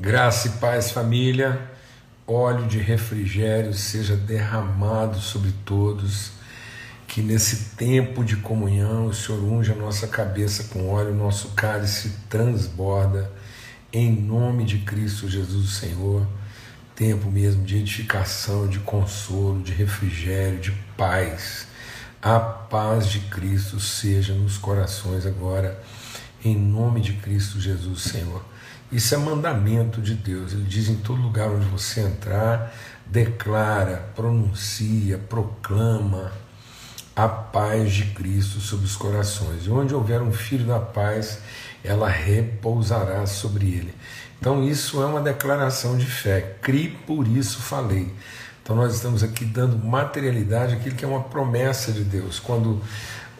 Graça e paz, família. Óleo de refrigério seja derramado sobre todos. Que nesse tempo de comunhão o Senhor unja a nossa cabeça com óleo, nosso cálice transborda. Em nome de Cristo Jesus, Senhor. Tempo mesmo de edificação, de consolo, de refrigério, de paz. A paz de Cristo seja nos corações agora. Em nome de Cristo Jesus, Senhor. Isso é mandamento de Deus. Ele diz em todo lugar onde você entrar, declara, pronuncia, proclama a paz de Cristo sobre os corações. E onde houver um filho da paz, ela repousará sobre ele. Então, isso é uma declaração de fé. Cri, por isso falei. Então, nós estamos aqui dando materialidade àquilo que é uma promessa de Deus. Quando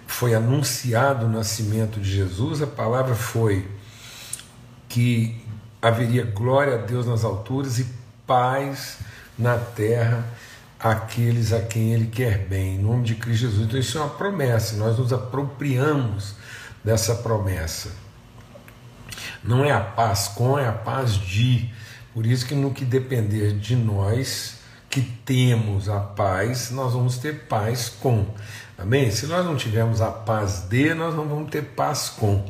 foi anunciado o nascimento de Jesus, a palavra foi que haveria glória a Deus nas alturas e paz na terra àqueles a quem Ele quer bem, em nome de Cristo Jesus. Então, isso é uma promessa, nós nos apropriamos dessa promessa. Não é a paz com, é a paz de. Por isso que no que depender de nós, que temos a paz, nós vamos ter paz com. Amém? Se nós não tivermos a paz de, nós não vamos ter paz com.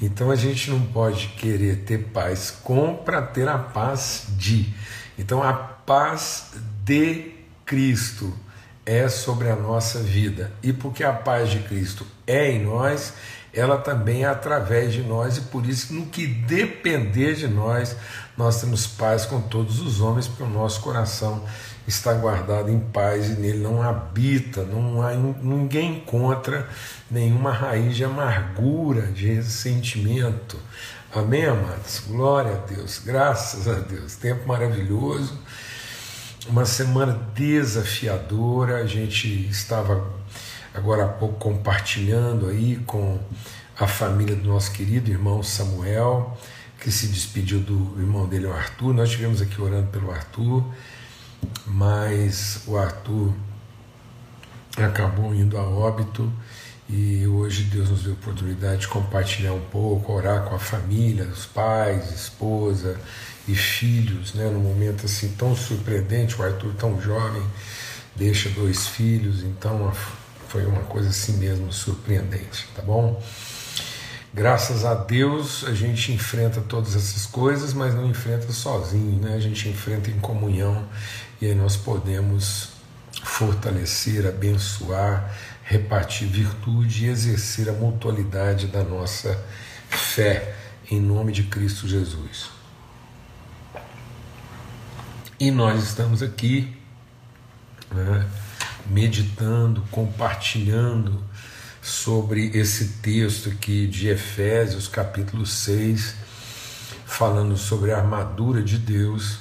Então a gente não pode querer ter paz com para ter a paz de. Então a paz de Cristo é sobre a nossa vida. E porque a paz de Cristo é em nós, ela também é através de nós, e por isso, no que depender de nós, nós temos paz com todos os homens, porque o nosso coração está guardado em paz e nele não habita, não há ninguém encontra nenhuma raiz de amargura, de ressentimento. Amém, amados? Glória a Deus, graças a Deus. Tempo maravilhoso, uma semana desafiadora. A gente estava agora há pouco compartilhando aí com a família do nosso querido irmão Samuel, que se despediu do irmão dele, o Arthur. Nós estivemos aqui orando pelo Arthur mas o Arthur acabou indo a óbito e hoje Deus nos deu a oportunidade de compartilhar um pouco, orar com a família, os pais, esposa e filhos, né, num momento assim tão surpreendente, o Arthur tão jovem, deixa dois filhos, então foi uma coisa assim mesmo surpreendente, tá bom? Graças a Deus a gente enfrenta todas essas coisas, mas não enfrenta sozinho, né? A gente enfrenta em comunhão e aí nós podemos fortalecer, abençoar, repartir virtude e exercer a mutualidade da nossa fé em nome de Cristo Jesus. E nós estamos aqui né, meditando, compartilhando sobre esse texto aqui de Efésios, capítulo 6, falando sobre a armadura de Deus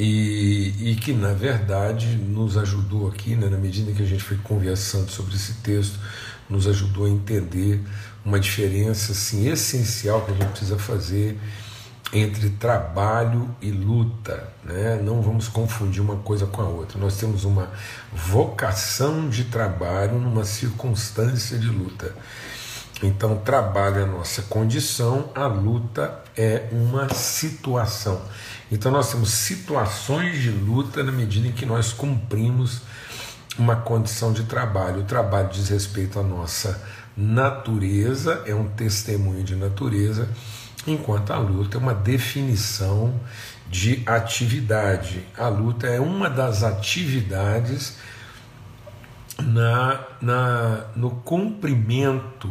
e, e que na verdade nos ajudou aqui, né, na medida que a gente foi conversando sobre esse texto, nos ajudou a entender uma diferença assim, essencial que a gente precisa fazer entre trabalho e luta. Né? Não vamos confundir uma coisa com a outra. Nós temos uma vocação de trabalho numa circunstância de luta. Então, trabalho é a nossa condição, a luta é uma situação. Então, nós temos situações de luta na medida em que nós cumprimos uma condição de trabalho. O trabalho diz respeito à nossa natureza, é um testemunho de natureza, enquanto a luta é uma definição de atividade. A luta é uma das atividades na, na, no cumprimento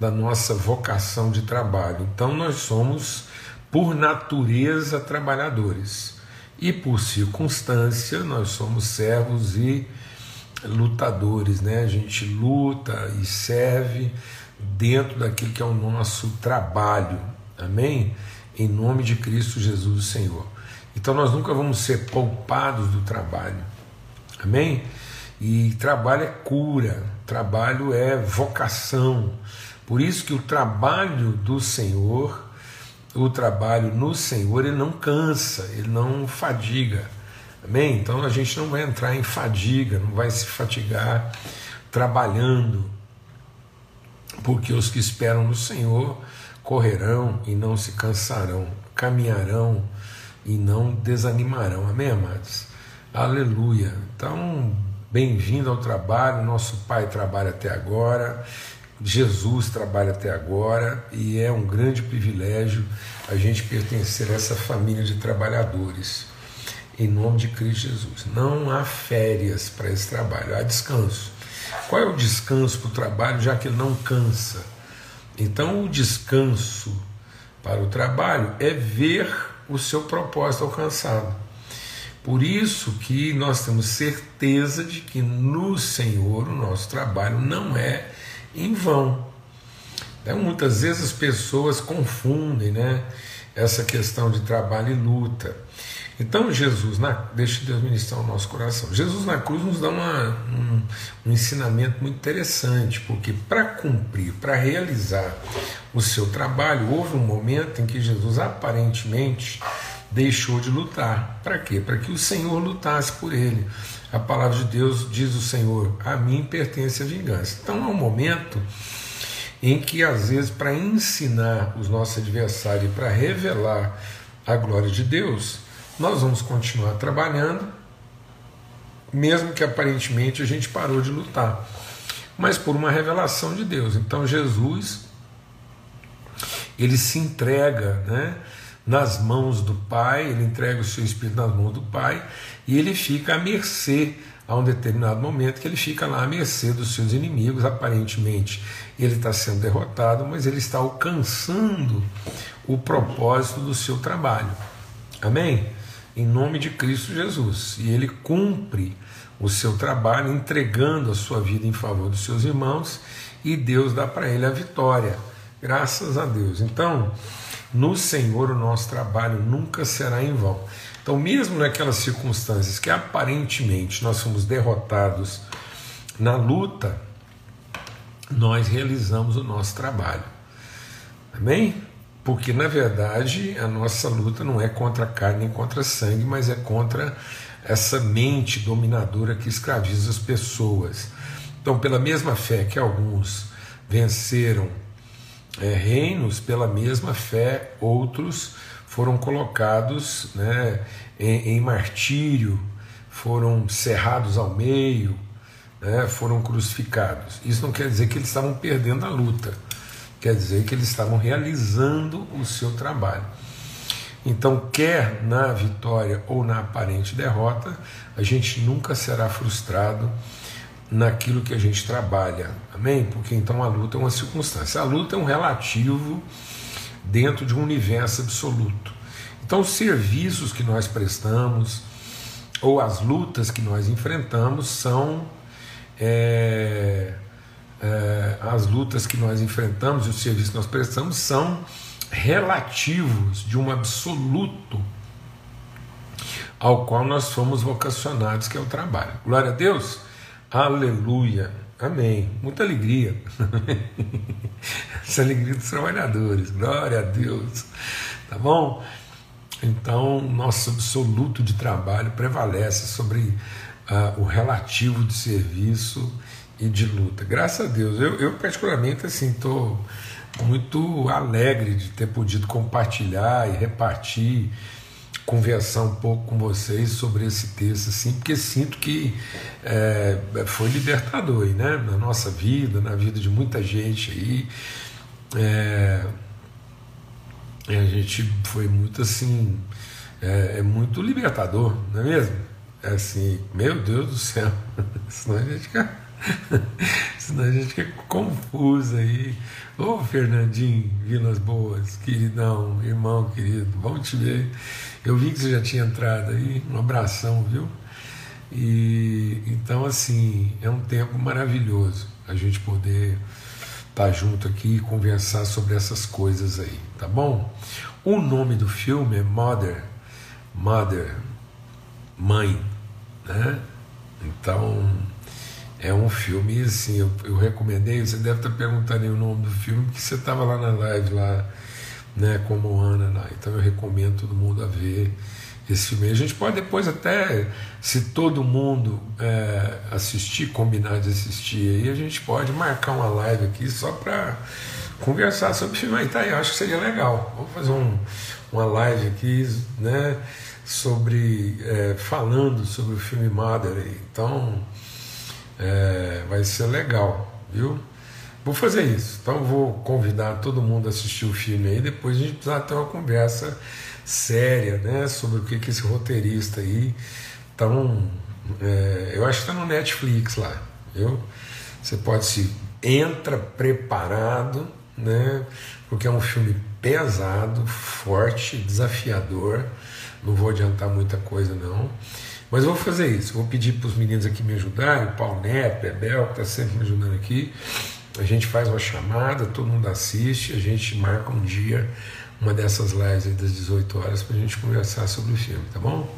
da nossa vocação de trabalho. Então, nós somos, por natureza, trabalhadores. E por circunstância, nós somos servos e lutadores, né? A gente luta e serve dentro daquilo que é o nosso trabalho. Amém? Em nome de Cristo Jesus, o Senhor. Então nós nunca vamos ser poupados do trabalho. Amém? E trabalho é cura, trabalho é vocação, por isso que o trabalho do Senhor, o trabalho no Senhor, ele não cansa, ele não fadiga. Amém? Então a gente não vai entrar em fadiga, não vai se fatigar trabalhando, porque os que esperam no Senhor correrão e não se cansarão. caminharão e não desanimarão. Amém, amados? Aleluia. Então, bem-vindo ao trabalho. Nosso Pai trabalha até agora. Jesus trabalha até agora e é um grande privilégio a gente pertencer a essa família de trabalhadores. Em nome de Cristo Jesus. Não há férias para esse trabalho, há descanso. Qual é o descanso para o trabalho, já que ele não cansa? Então, o descanso para o trabalho é ver o seu propósito alcançado. Por isso que nós temos certeza de que no Senhor o nosso trabalho não é em vão. Então, muitas vezes as pessoas confundem né, essa questão de trabalho e luta. Então, Jesus, na, deixa Deus ministrar o nosso coração. Jesus na cruz nos dá uma, um, um ensinamento muito interessante, porque para cumprir, para realizar o seu trabalho, houve um momento em que Jesus aparentemente deixou de lutar. Para quê? Para que o Senhor lutasse por ele. A palavra de Deus diz o Senhor: a mim pertence a vingança. Então é um momento em que, às vezes, para ensinar os nossos adversários para revelar a glória de Deus, nós vamos continuar trabalhando, mesmo que aparentemente a gente parou de lutar, mas por uma revelação de Deus. Então Jesus ele se entrega, né? nas mãos do Pai, ele entrega o seu espírito nas mãos do Pai e ele fica à mercê a um determinado momento que ele fica lá à mercê dos seus inimigos. Aparentemente ele está sendo derrotado, mas ele está alcançando o propósito do seu trabalho. Amém? Em nome de Cristo Jesus. E ele cumpre o seu trabalho entregando a sua vida em favor dos seus irmãos e Deus dá para ele a vitória. Graças a Deus. Então, no Senhor o nosso trabalho nunca será em vão. Então, mesmo naquelas circunstâncias que aparentemente nós somos derrotados na luta, nós realizamos o nosso trabalho. Amém? Porque na verdade a nossa luta não é contra a carne nem contra sangue, mas é contra essa mente dominadora que escraviza as pessoas. Então, pela mesma fé que alguns venceram é, reinos, pela mesma fé, outros foram colocados né, em, em martírio, foram cerrados ao meio, né, foram crucificados. Isso não quer dizer que eles estavam perdendo a luta, quer dizer que eles estavam realizando o seu trabalho. Então, quer na vitória ou na aparente derrota, a gente nunca será frustrado naquilo que a gente trabalha. Amém? Porque então a luta é uma circunstância. A luta é um relativo dentro de um universo absoluto. Então, os serviços que nós prestamos ou as lutas que nós enfrentamos são é, é, as lutas que nós enfrentamos e os serviços que nós prestamos são relativos de um absoluto ao qual nós fomos vocacionados, que é o trabalho. Glória a Deus. Aleluia. Amém. Muita alegria. Essa alegria dos trabalhadores. Glória a Deus. Tá bom? Então, nosso absoluto de trabalho prevalece sobre uh, o relativo de serviço e de luta. Graças a Deus. Eu, eu particularmente, assim, estou muito alegre de ter podido compartilhar e repartir conversar um pouco com vocês sobre esse texto, assim, porque sinto que é, foi libertador né? na nossa vida, na vida de muita gente aí. É, a gente foi muito assim, é, é, muito libertador, não é mesmo? É assim, meu Deus do céu, senão a gente senão a gente fica confuso aí. Ô Fernandinho, Vilas Boas, queridão, irmão querido, bom te ver. Eu vi que você já tinha entrado aí, um abração, viu? E então assim, é um tempo maravilhoso a gente poder estar tá junto aqui e conversar sobre essas coisas aí, tá bom? O nome do filme é Mother, Mother, mãe, né? Então, é um filme assim, eu, eu recomendei, você deve estar perguntando o nome do filme, porque você estava lá na live lá né, como Ana lá. Então eu recomendo todo mundo a ver esse filme. A gente pode depois até, se todo mundo é, assistir, combinar de assistir aí, a gente pode marcar uma live aqui só para conversar sobre o filme. Aí tá aí, acho que seria legal. Vamos fazer um, uma live aqui, né? Sobre é, falando sobre o filme Mother. Então é, vai ser legal, viu? Vou fazer isso. Então vou convidar todo mundo a assistir o filme aí. Depois a gente precisa ter uma conversa séria, né? Sobre o que, que esse roteirista aí tão. É, eu acho que está no Netflix lá, viu? Você pode se entra preparado, né? Porque é um filme pesado, forte, desafiador. Não vou adiantar muita coisa não. Mas eu vou fazer isso. Vou pedir para os meninos aqui me ajudarem, o Paulo Neto, Bebel, que está sempre me ajudando aqui. A gente faz uma chamada, todo mundo assiste, a gente marca um dia, uma dessas lives aí das 18 horas, para a gente conversar sobre o filme, tá bom?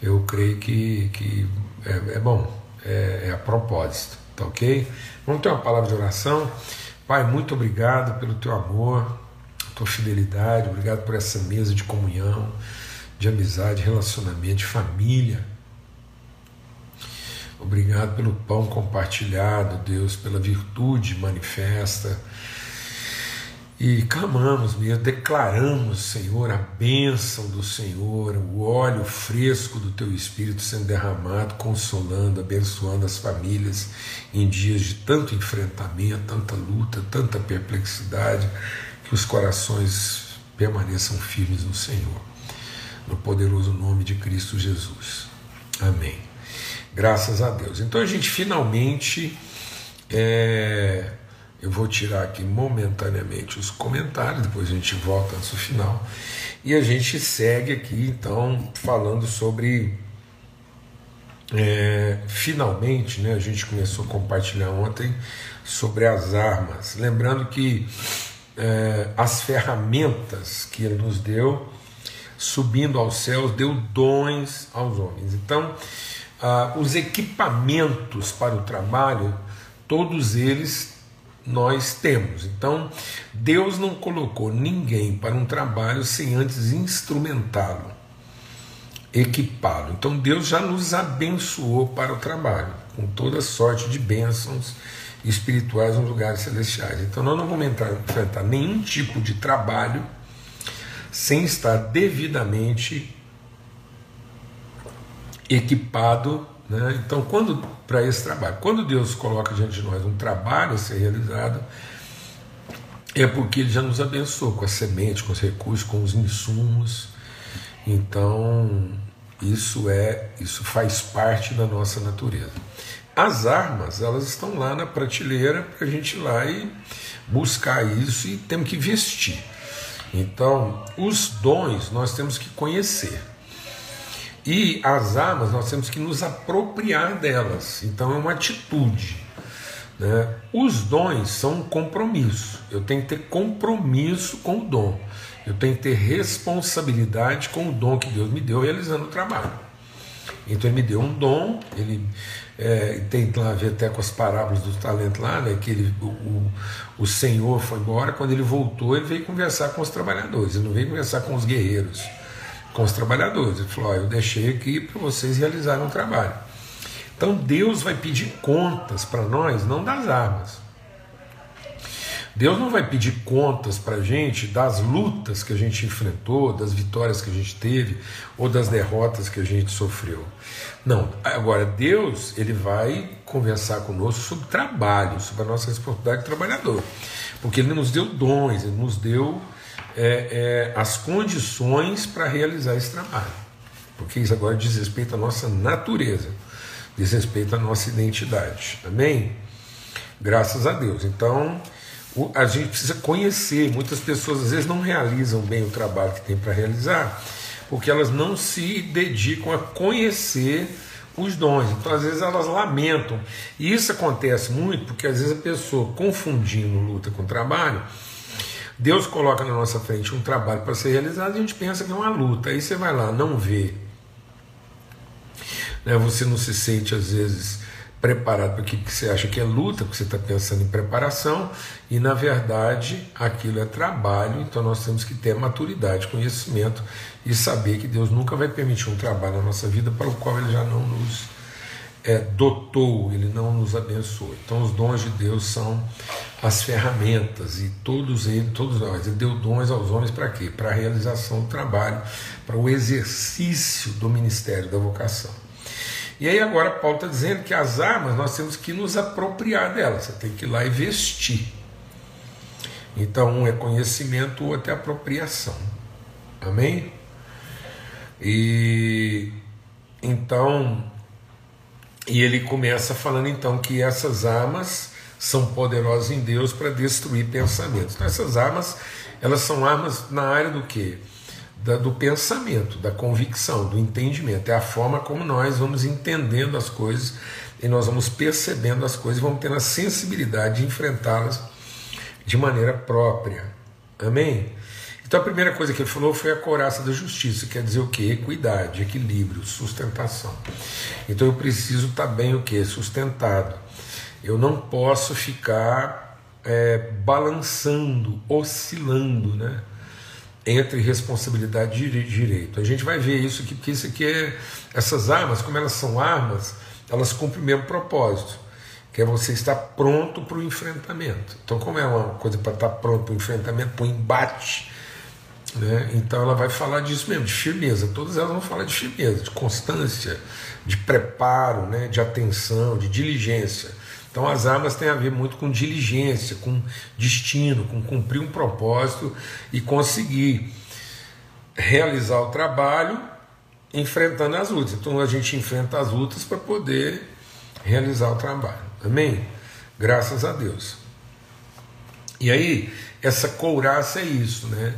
Eu creio que, que é, é bom, é, é a propósito, tá ok? Vamos ter uma palavra de oração. Pai, muito obrigado pelo teu amor, tua fidelidade, obrigado por essa mesa de comunhão, de amizade, relacionamento, de família. Obrigado pelo pão compartilhado, Deus, pela virtude manifesta. E clamamos mesmo, declaramos, Senhor, a bênção do Senhor, o óleo fresco do Teu Espírito sendo derramado, consolando, abençoando as famílias em dias de tanto enfrentamento, tanta luta, tanta perplexidade, que os corações permaneçam firmes no Senhor, no poderoso nome de Cristo Jesus. Amém. Graças a Deus. Então a gente finalmente. É, eu vou tirar aqui momentaneamente os comentários, depois a gente volta antes do final. E a gente segue aqui então falando sobre. É, finalmente, né, a gente começou a compartilhar ontem sobre as armas. Lembrando que é, as ferramentas que ele nos deu, subindo aos céus, deu dons aos homens. Então, ah, os equipamentos para o trabalho, todos eles nós temos. Então, Deus não colocou ninguém para um trabalho sem antes instrumentá-lo, equipá-lo. Então, Deus já nos abençoou para o trabalho, com toda sorte de bênçãos espirituais nos lugares celestiais. Então, nós não vamos entrar, enfrentar nenhum tipo de trabalho sem estar devidamente equipado. Né? Então, quando para esse trabalho, quando Deus coloca diante de nós um trabalho a ser realizado, é porque Ele já nos abençoou com a semente, com os recursos, com os insumos. Então, isso é, isso faz parte da nossa natureza. As armas, elas estão lá na prateleira para a gente ir lá e buscar isso e temos que vestir. Então, os dons nós temos que conhecer. E as armas nós temos que nos apropriar delas. Então é uma atitude. Né? Os dons são um compromisso. Eu tenho que ter compromisso com o dom. Eu tenho que ter responsabilidade com o dom que Deus me deu realizando o trabalho. Então ele me deu um dom, ele é, tem lá a ver até com as parábolas do talento lá, né, que ele, o, o, Senhor foi embora, quando ele voltou, ele veio conversar com os trabalhadores, ele não veio conversar com os guerreiros com os trabalhadores. Ele falou: oh, Eu deixei aqui para vocês realizarem um trabalho. Então Deus vai pedir contas para nós, não das armas. Deus não vai pedir contas para a gente das lutas que a gente enfrentou, das vitórias que a gente teve ou das derrotas que a gente sofreu. Não. Agora, Deus ele vai conversar conosco sobre trabalho, sobre a nossa responsabilidade de trabalhador. Porque Ele nos deu dons, Ele nos deu é, é, as condições para realizar esse trabalho. Porque isso agora diz respeito à nossa natureza, diz respeito à nossa identidade. Amém? Graças a Deus. Então, a gente precisa conhecer. Muitas pessoas às vezes não realizam bem o trabalho que tem para realizar, porque elas não se dedicam a conhecer os dons. Então, às vezes, elas lamentam. E isso acontece muito porque, às vezes, a pessoa confundindo luta com trabalho Deus coloca na nossa frente um trabalho para ser realizado e a gente pensa que é uma luta. Aí você vai lá, não vê. Né? Você não se sente, às vezes, preparado para aquilo que você acha que é luta, porque você está pensando em preparação, e na verdade aquilo é trabalho, então nós temos que ter maturidade, conhecimento e saber que Deus nunca vai permitir um trabalho na nossa vida para o qual Ele já não nos é, dotou, ele não nos abençoou. Então os dons de Deus são as ferramentas e todos eles, todos nós, ele deu dons aos homens para quê? Para a realização do trabalho, para o exercício do ministério da vocação. E aí agora Paulo está dizendo que as armas nós temos que nos apropriar delas, você tem que ir lá e vestir. Então um é conhecimento, o outro é apropriação. Amém? E então e ele começa falando então que essas armas são poderosas em Deus para destruir pensamentos. Então essas armas, elas são armas na área do que? Da, do pensamento, da convicção, do entendimento. É a forma como nós vamos entendendo as coisas e nós vamos percebendo as coisas vamos tendo a sensibilidade de enfrentá-las de maneira própria. Amém? Então a primeira coisa que ele falou foi a coraça da justiça, quer dizer o que? Equidade, equilíbrio, sustentação. Então eu preciso estar bem o que? Sustentado. Eu não posso ficar é, balançando, oscilando, né? Entre responsabilidade e direito. A gente vai ver isso aqui, porque isso aqui é. Essas armas, como elas são armas, elas cumprem o mesmo propósito que é você estar pronto para o enfrentamento. Então, como é uma coisa para estar pronto para o enfrentamento, para o embate, né? Então ela vai falar disso mesmo, de firmeza. Todas elas vão falar de firmeza, de constância, de preparo, né? de atenção, de diligência. Então as armas têm a ver muito com diligência, com destino, com cumprir um propósito e conseguir realizar o trabalho enfrentando as lutas. Então a gente enfrenta as lutas para poder realizar o trabalho. Amém? Graças a Deus. E aí, essa couraça é isso, né?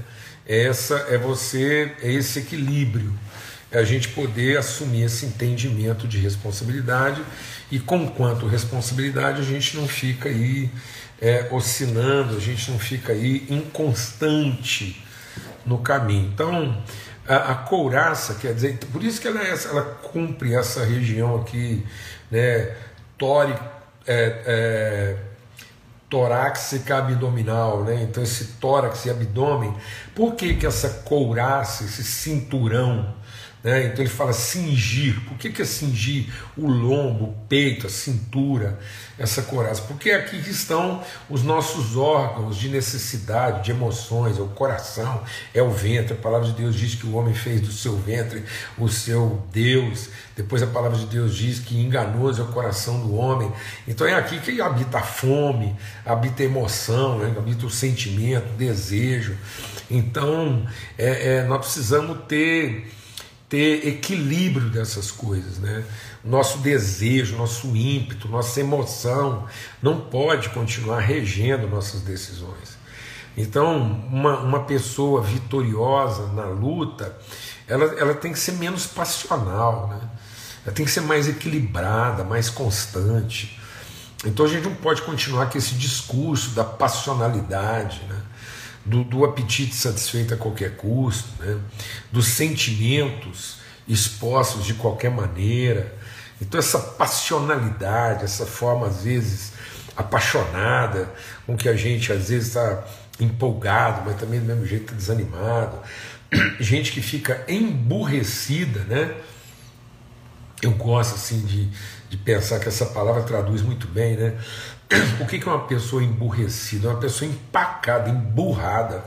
essa é você, é esse equilíbrio, é a gente poder assumir esse entendimento de responsabilidade e com quanto responsabilidade a gente não fica aí é, oscilando, a gente não fica aí inconstante no caminho. Então, a, a couraça, quer dizer, por isso que ela, é, ela cumpre essa região aqui, né, tórica, é, é, abdominal, né? Então esse tórax e abdômen, por que que essa couraça, esse cinturão né? Então ele fala cingir. Por que, que é cingir o lombo, o peito, a cintura, essa coraça? Porque aqui estão os nossos órgãos de necessidade, de emoções, é o coração, é o ventre. A palavra de Deus diz que o homem fez do seu ventre o seu Deus. Depois a palavra de Deus diz que enganoso é o coração do homem. Então é aqui que habita a fome, habita a emoção, né? habita o sentimento, o desejo. Então é, é, nós precisamos ter ter equilíbrio dessas coisas, né? Nosso desejo, nosso ímpeto, nossa emoção não pode continuar regendo nossas decisões. Então, uma, uma pessoa vitoriosa na luta, ela, ela tem que ser menos passional, né? Ela tem que ser mais equilibrada, mais constante. Então a gente não pode continuar com esse discurso da passionalidade, né? Do, do apetite satisfeito a qualquer custo, né? dos sentimentos expostos de qualquer maneira. Então, essa passionalidade, essa forma, às vezes, apaixonada, com que a gente, às vezes, está empolgado, mas também do mesmo jeito desanimado. Gente que fica emburrecida, né? Eu gosto, assim, de, de pensar que essa palavra traduz muito bem, né? O que é uma pessoa emburrecida? Uma pessoa empacada, emburrada.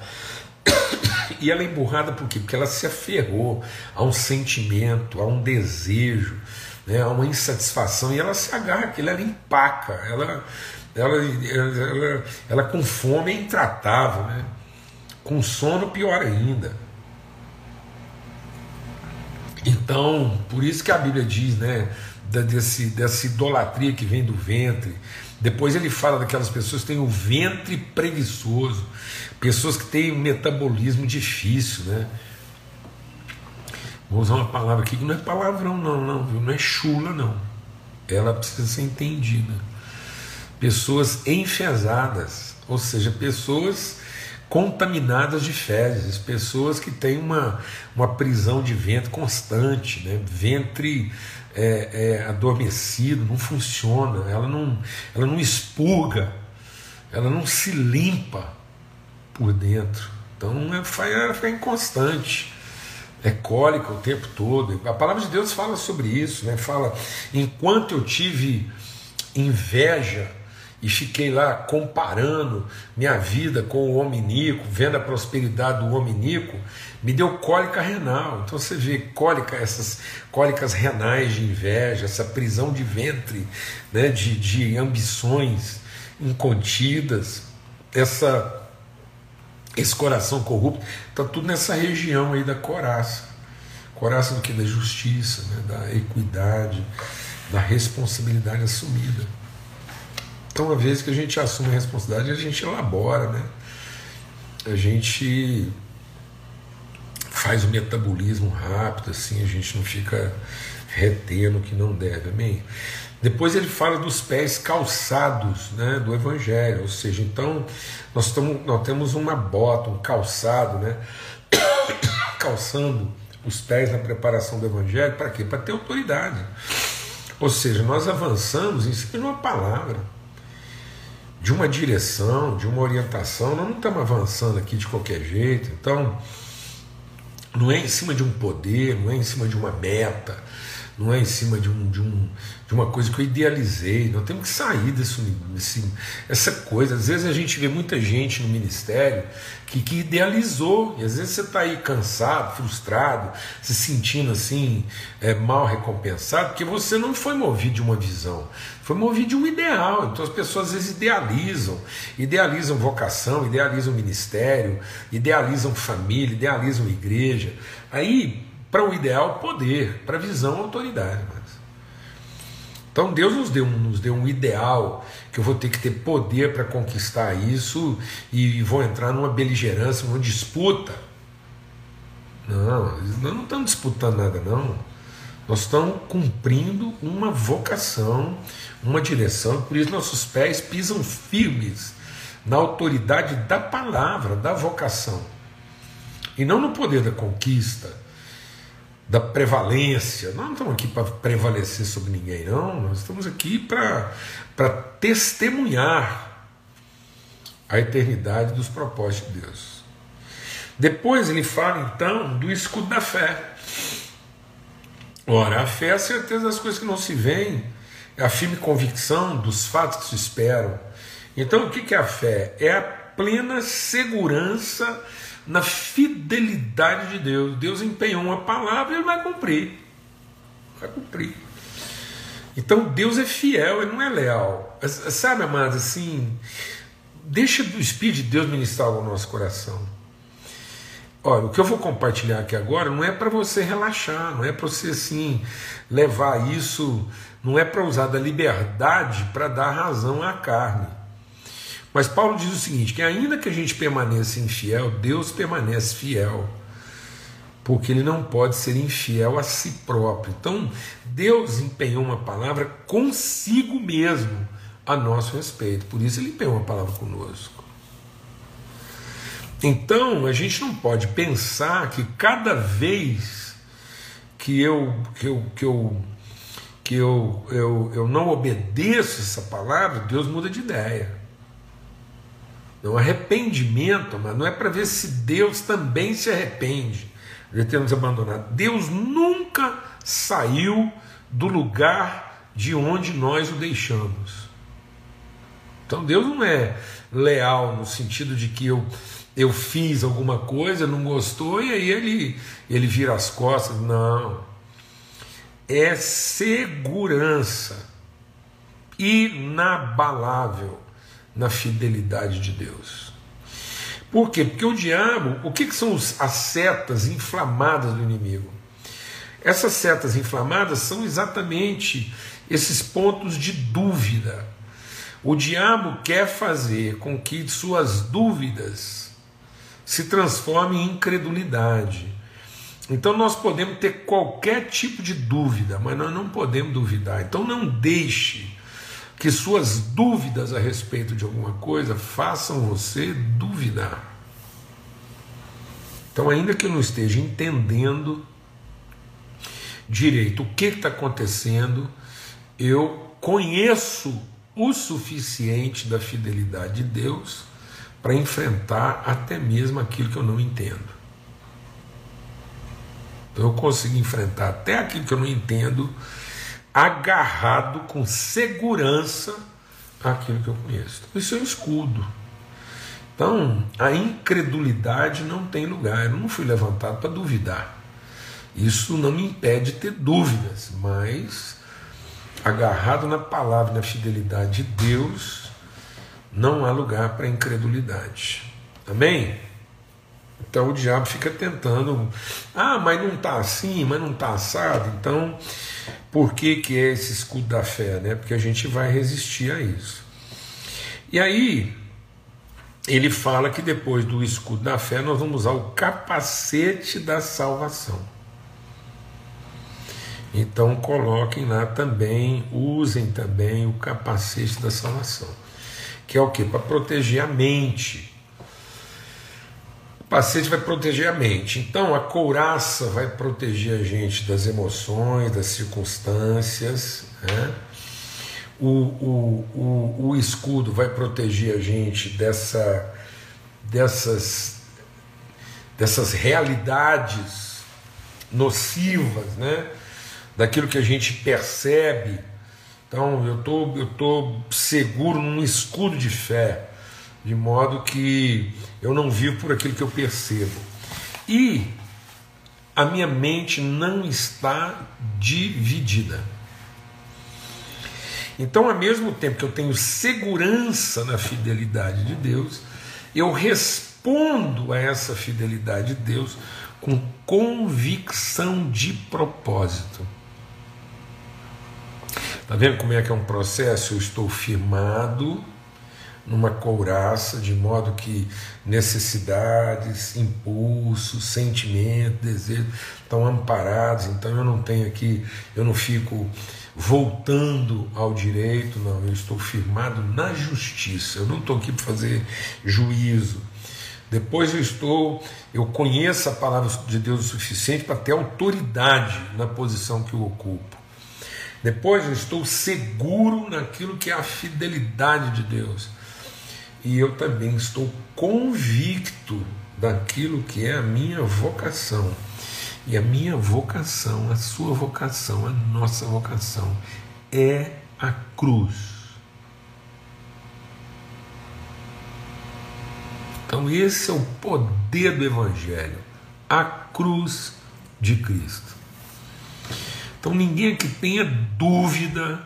E ela é emburrada por quê? Porque ela se aferrou a um sentimento, a um desejo, né, a uma insatisfação, e ela se agarra aquilo, ela empaca, ela, ela, ela, ela, ela com fome é intratável, né? com sono pior ainda. Então, por isso que a Bíblia diz, né, desse, dessa idolatria que vem do ventre, depois ele fala daquelas pessoas que têm o ventre preguiçoso, pessoas que têm um metabolismo difícil, né? Vou usar uma palavra aqui que não é palavrão, não, não, viu? não é chula, não. Ela precisa ser entendida. Pessoas enfesadas, ou seja, pessoas contaminadas de fezes, pessoas que têm uma, uma prisão de ventre constante, né? ventre é, é, adormecido, não funciona, ela não, ela não expurga, ela não se limpa por dentro. Então ela fica inconstante. é cólica o tempo todo. A palavra de Deus fala sobre isso, né? Fala, enquanto eu tive inveja e fiquei lá comparando minha vida com o homem nico, vendo a prosperidade do homem nico, me deu cólica renal. Então você vê cólica, essas cólicas renais de inveja, essa prisão de ventre, né, de, de ambições incontidas, essa esse coração corrupto, está tudo nessa região aí da coraça. Coraça do que? Da justiça, né? da equidade, da responsabilidade assumida. Então, uma vez que a gente assume a responsabilidade, a gente elabora, né? A gente faz o metabolismo rápido, assim, a gente não fica retendo o que não deve, amém? Depois ele fala dos pés calçados né, do Evangelho, ou seja, então nós, tamo, nós temos uma bota, um calçado, né, calçando os pés na preparação do Evangelho, para quê? Para ter autoridade. Ou seja, nós avançamos em cima de uma palavra, de uma direção, de uma orientação, nós não estamos avançando aqui de qualquer jeito, então não é em cima de um poder, não é em cima de uma meta, não é em cima de, um, de, um, de uma coisa que eu idealizei. Nós temos que sair desse, desse, coisa. Às vezes a gente vê muita gente no ministério que, que idealizou, e às vezes você está aí cansado, frustrado, se sentindo assim, é, mal recompensado, porque você não foi movido de uma visão, foi movido de um ideal. Então as pessoas às vezes idealizam, idealizam vocação, idealizam ministério, idealizam família, idealizam igreja. Aí para o ideal, poder, para a visão, autoridade. Mas... Então Deus nos deu, nos deu um ideal que eu vou ter que ter poder para conquistar isso e vou entrar numa beligerância, numa disputa. Não, nós não estamos disputando nada, não. Nós estamos cumprindo uma vocação, uma direção, por isso nossos pés pisam firmes na autoridade da palavra, da vocação, e não no poder da conquista, da prevalência. Nós não estamos aqui para prevalecer sobre ninguém, não. Nós estamos aqui para testemunhar a eternidade dos propósitos de Deus. Depois ele fala então do escudo da fé. Ora, a fé é a certeza das coisas que não se veem, é a firme convicção dos fatos que se esperam. Então, o que é a fé? É a plena segurança na fidelidade de Deus. Deus empenhou uma palavra e ele vai cumprir. Vai cumprir. Então Deus é fiel, ele não é leal. Sabe, amados, assim, deixa o Espírito de Deus ministrar no nosso coração. Olha, o que eu vou compartilhar aqui agora não é para você relaxar, não é para você assim levar isso, não é para usar da liberdade para dar razão à carne. Mas Paulo diz o seguinte: que ainda que a gente permaneça infiel, Deus permanece fiel, porque ele não pode ser infiel a si próprio. Então, Deus empenhou uma palavra consigo mesmo a nosso respeito, por isso ele empenhou uma palavra conosco. Então, a gente não pode pensar que cada vez que eu que eu que eu que eu, eu, eu não obedeço essa palavra, Deus muda de ideia. Não, arrependimento, mas não é para ver se Deus também se arrepende de ter nos abandonado. Deus nunca saiu do lugar de onde nós o deixamos. Então Deus não é leal no sentido de que eu, eu fiz alguma coisa, não gostou e aí ele, ele vira as costas. Não. É segurança inabalável na fidelidade de Deus. Por quê? Porque o diabo, o que, que são as setas inflamadas do inimigo? Essas setas inflamadas são exatamente esses pontos de dúvida. O diabo quer fazer com que suas dúvidas se transformem em incredulidade. Então nós podemos ter qualquer tipo de dúvida, mas nós não podemos duvidar. Então não deixe que suas dúvidas a respeito de alguma coisa façam você duvidar. Então, ainda que eu não esteja entendendo direito o que está acontecendo, eu conheço o suficiente da fidelidade de Deus para enfrentar até mesmo aquilo que eu não entendo. Então eu consigo enfrentar até aquilo que eu não entendo, agarrado com segurança aquilo que eu conheço. Então, isso é um escudo. Então, a incredulidade não tem lugar. Eu não fui levantado para duvidar. Isso não me impede de ter dúvidas, mas agarrado na palavra, na fidelidade de Deus, não há lugar para incredulidade. Amém? Então o diabo fica tentando, ah, mas não está assim, mas não está assado. Então, por que, que é esse escudo da fé? Né? Porque a gente vai resistir a isso. E aí, ele fala que depois do escudo da fé, nós vamos usar o capacete da salvação. Então coloquem lá também, usem também o capacete da salvação. Que é o que? Para proteger a mente capacete vai proteger a mente. Então a couraça vai proteger a gente das emoções, das circunstâncias. Né? O, o, o, o escudo vai proteger a gente dessa, dessas, dessas realidades nocivas, né? daquilo que a gente percebe. Então eu tô, eu tô seguro num escudo de fé de modo que eu não vivo por aquilo que eu percebo. E a minha mente não está dividida. Então, ao mesmo tempo que eu tenho segurança na fidelidade de Deus, eu respondo a essa fidelidade de Deus com convicção de propósito. Está vendo como é que é um processo? Eu estou firmado numa couraça, de modo que necessidades, impulsos, sentimentos, desejos estão amparados. Então eu não tenho aqui, eu não fico voltando ao direito, não, eu estou firmado na justiça. Eu não estou aqui para fazer juízo. Depois eu estou, eu conheço a palavra de Deus o suficiente para ter autoridade na posição que eu ocupo. Depois eu estou seguro naquilo que é a fidelidade de Deus e eu também estou convicto daquilo que é a minha vocação. E a minha vocação, a sua vocação, a nossa vocação é a cruz. Então, esse é o poder do Evangelho, a cruz de Cristo. Então, ninguém aqui tenha dúvida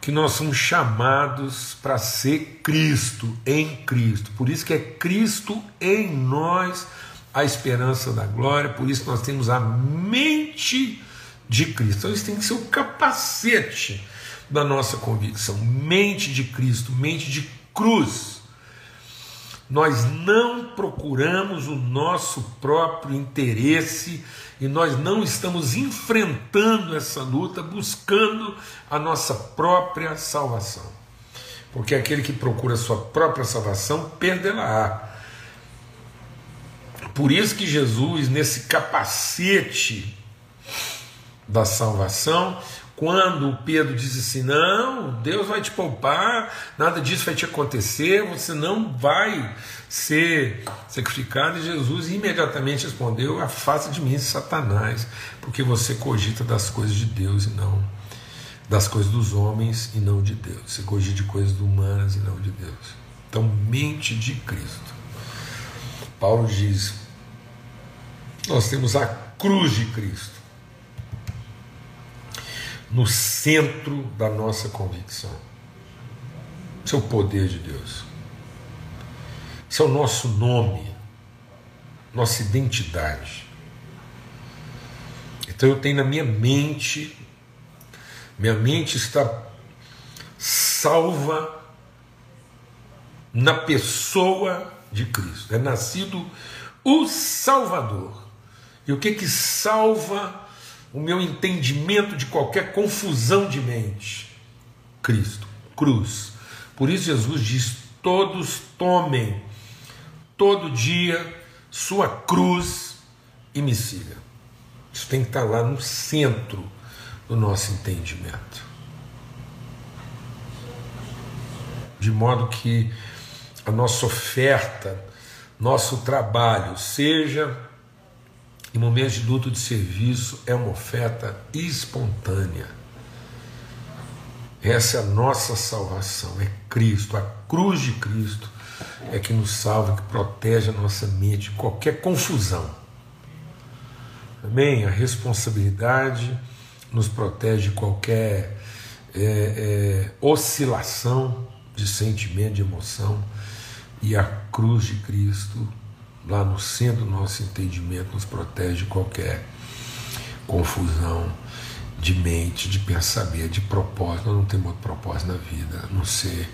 que nós somos chamados para ser Cristo em Cristo. Por isso que é Cristo em nós a esperança da glória, por isso nós temos a mente de Cristo. Então isso tem que ser o capacete da nossa convicção, mente de Cristo, mente de cruz. Nós não procuramos o nosso próprio interesse e nós não estamos enfrentando essa luta buscando a nossa própria salvação. Porque aquele que procura a sua própria salvação perderá. Por isso que Jesus, nesse capacete da salvação, quando Pedro diz assim: Não, Deus vai te poupar, nada disso vai te acontecer, você não vai ser sacrificado. E Jesus imediatamente respondeu: Afasta de mim, Satanás, porque você cogita das coisas de Deus e não das coisas dos homens e não de Deus. Você cogita de coisas humanas e não de Deus. Então, mente de Cristo. Paulo diz: Nós temos a cruz de Cristo no centro da nossa convicção. Esse é o poder de Deus. Esse é o nosso nome, nossa identidade. Então eu tenho na minha mente, minha mente está salva na pessoa de Cristo. É nascido o Salvador. E o que que salva o meu entendimento de qualquer confusão de mente. Cristo, cruz. Por isso Jesus diz: todos tomem todo dia sua cruz e me. Isso tem que estar lá no centro do nosso entendimento. De modo que a nossa oferta, nosso trabalho seja em momentos de luto de serviço, é uma oferta espontânea. Essa é a nossa salvação, é Cristo, a cruz de Cristo é que nos salva, que protege a nossa mente de qualquer confusão. Amém? A responsabilidade nos protege de qualquer é, é, oscilação de sentimento, de emoção, e a cruz de Cristo, lá no centro do nosso entendimento, nos protege de qualquer confusão de mente, de pensamento, de propósito. Nós não temos outro propósito na vida a não ser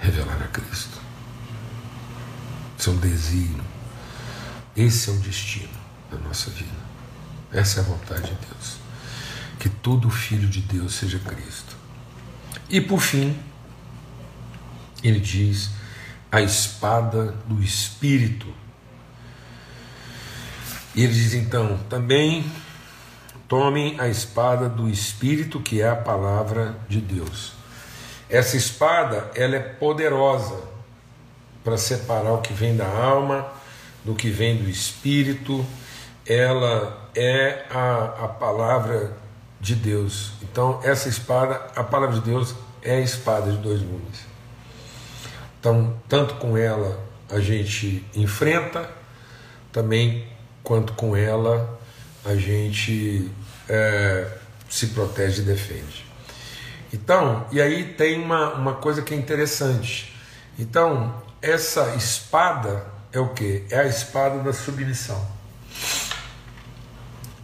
revelar a Cristo. Esse é um desígnio. Esse é o destino da nossa vida. Essa é a vontade de Deus. Que todo filho de Deus seja Cristo. E por fim, ele diz a espada do Espírito. E ele diz então: também tomem a espada do Espírito, que é a palavra de Deus. Essa espada ela é poderosa para separar o que vem da alma do que vem do Espírito. Ela é a, a palavra de Deus. Então, essa espada, a palavra de Deus, é a espada de dois gumes. Então, tanto com ela a gente enfrenta, também quanto com ela a gente é, se protege e defende. Então, e aí tem uma, uma coisa que é interessante. Então, essa espada é o que? É a espada da submissão.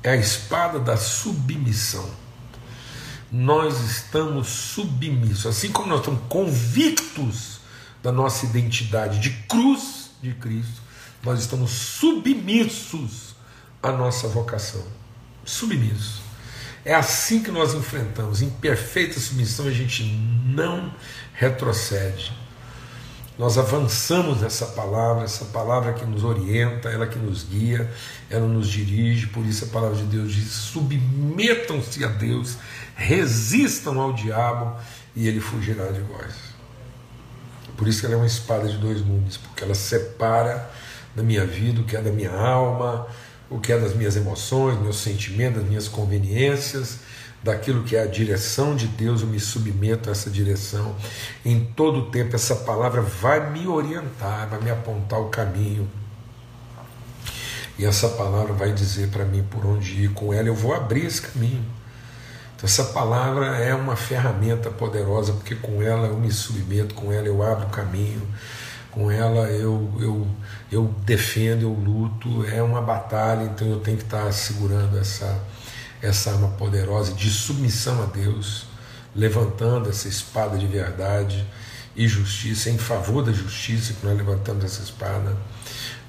É a espada da submissão. Nós estamos submissos, assim como nós estamos convictos da nossa identidade de cruz de Cristo, nós estamos submissos à nossa vocação. Submissos. É assim que nós enfrentamos. Em perfeita submissão, a gente não retrocede. Nós avançamos nessa palavra, essa palavra que nos orienta, ela que nos guia, ela nos dirige. Por isso a palavra de Deus diz: submetam-se a Deus, resistam ao diabo e ele fugirá de vós. Por isso ela é uma espada de dois gumes, porque ela separa da minha vida o que é da minha alma, o que é das minhas emoções, meus sentimentos, das minhas conveniências, daquilo que é a direção de Deus, eu me submeto a essa direção. Em todo o tempo, essa palavra vai me orientar, vai me apontar o caminho. E essa palavra vai dizer para mim por onde ir. Com ela eu vou abrir esse caminho. Essa palavra é uma ferramenta poderosa, porque com ela eu me submeto, com ela eu abro o caminho, com ela eu, eu, eu defendo, eu luto. É uma batalha, então eu tenho que estar segurando essa, essa arma poderosa de submissão a Deus, levantando essa espada de verdade e justiça, em favor da justiça que nós levantamos essa espada.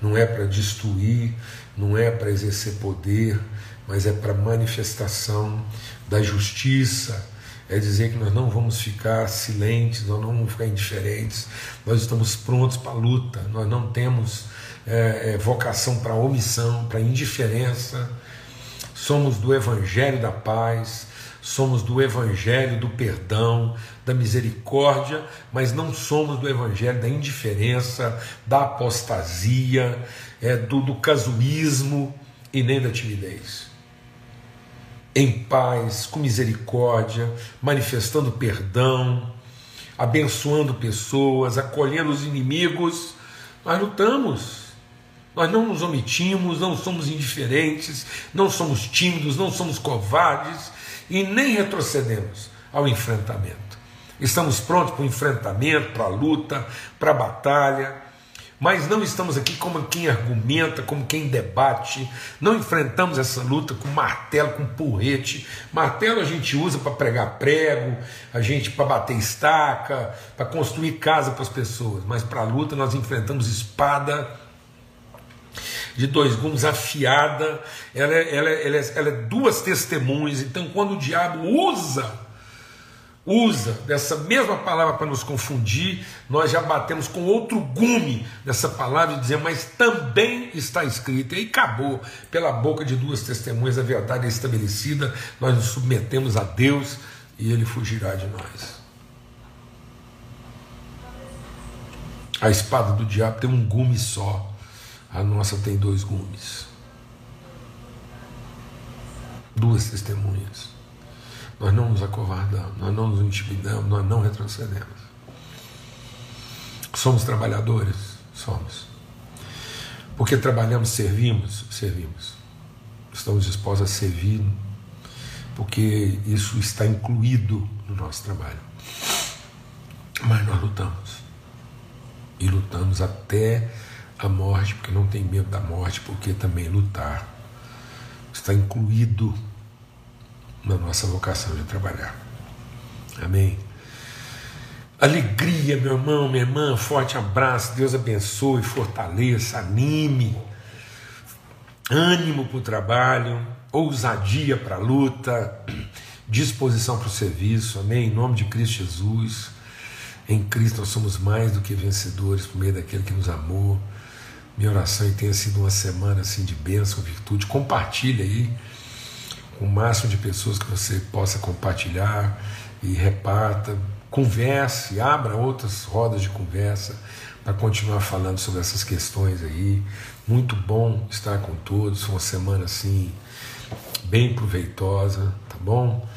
Não é para destruir, não é para exercer poder, mas é para manifestação da justiça, é dizer que nós não vamos ficar silentes, nós não vamos ficar indiferentes, nós estamos prontos para a luta, nós não temos é, é, vocação para omissão, para indiferença, somos do Evangelho da paz, somos do Evangelho do perdão, da misericórdia, mas não somos do Evangelho da indiferença, da apostasia, é, do, do casuísmo e nem da timidez em paz, com misericórdia, manifestando perdão, abençoando pessoas, acolhendo os inimigos. Nós lutamos. Nós não nos omitimos, não somos indiferentes, não somos tímidos, não somos covardes e nem retrocedemos ao enfrentamento. Estamos prontos para o enfrentamento, para a luta, para a batalha mas não estamos aqui como quem argumenta, como quem debate, não enfrentamos essa luta com martelo, com porrete. Martelo a gente usa para pregar prego, a gente para bater estaca, para construir casa para as pessoas, mas para a luta nós enfrentamos espada de dois gumes afiada, ela é, ela, é, ela, é, ela é duas testemunhas, então quando o diabo usa usa dessa mesma palavra para nos confundir, nós já batemos com outro gume dessa palavra e dizemos, mas também está escrito, e aí acabou, pela boca de duas testemunhas, a verdade é estabelecida, nós nos submetemos a Deus e Ele fugirá de nós. A espada do diabo tem um gume só, a nossa tem dois gumes. duas testemunhas. Nós não nos acovardamos, nós não nos intimidamos, nós não retrocedemos. Somos trabalhadores? Somos. Porque trabalhamos, servimos? Servimos. Estamos dispostos a servir, porque isso está incluído no nosso trabalho. Mas nós lutamos. E lutamos até a morte, porque não tem medo da morte, porque também lutar está incluído na nossa vocação de trabalhar. Amém. Alegria, meu irmão, minha irmã, forte abraço, Deus abençoe, fortaleça, anime, ânimo para o trabalho, ousadia para a luta, disposição para o serviço, amém? Em nome de Cristo Jesus. Em Cristo nós somos mais do que vencedores por meio daquele que nos amou. Minha oração é que tenha sido uma semana assim de bênção, virtude. Compartilhe aí com o máximo de pessoas que você possa compartilhar e reparta. Converse, abra outras rodas de conversa para continuar falando sobre essas questões aí. Muito bom estar com todos. Foi uma semana assim bem proveitosa, tá bom?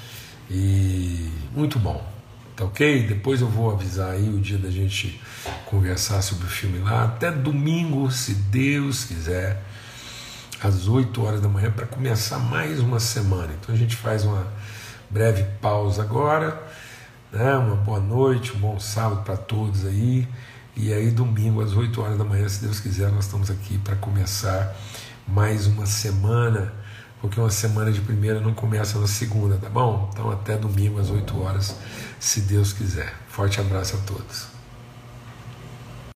E muito bom. Tá ok? Depois eu vou avisar aí o dia da gente conversar sobre o filme lá. Até domingo, se Deus quiser, às 8 horas da manhã, para começar mais uma semana. Então a gente faz uma breve pausa agora. Né? Uma boa noite, um bom sábado para todos aí. E aí, domingo, às 8 horas da manhã, se Deus quiser, nós estamos aqui para começar mais uma semana porque uma semana de primeira não começa na segunda, tá bom? Então até domingo às 8 horas, se Deus quiser. Forte abraço a todos.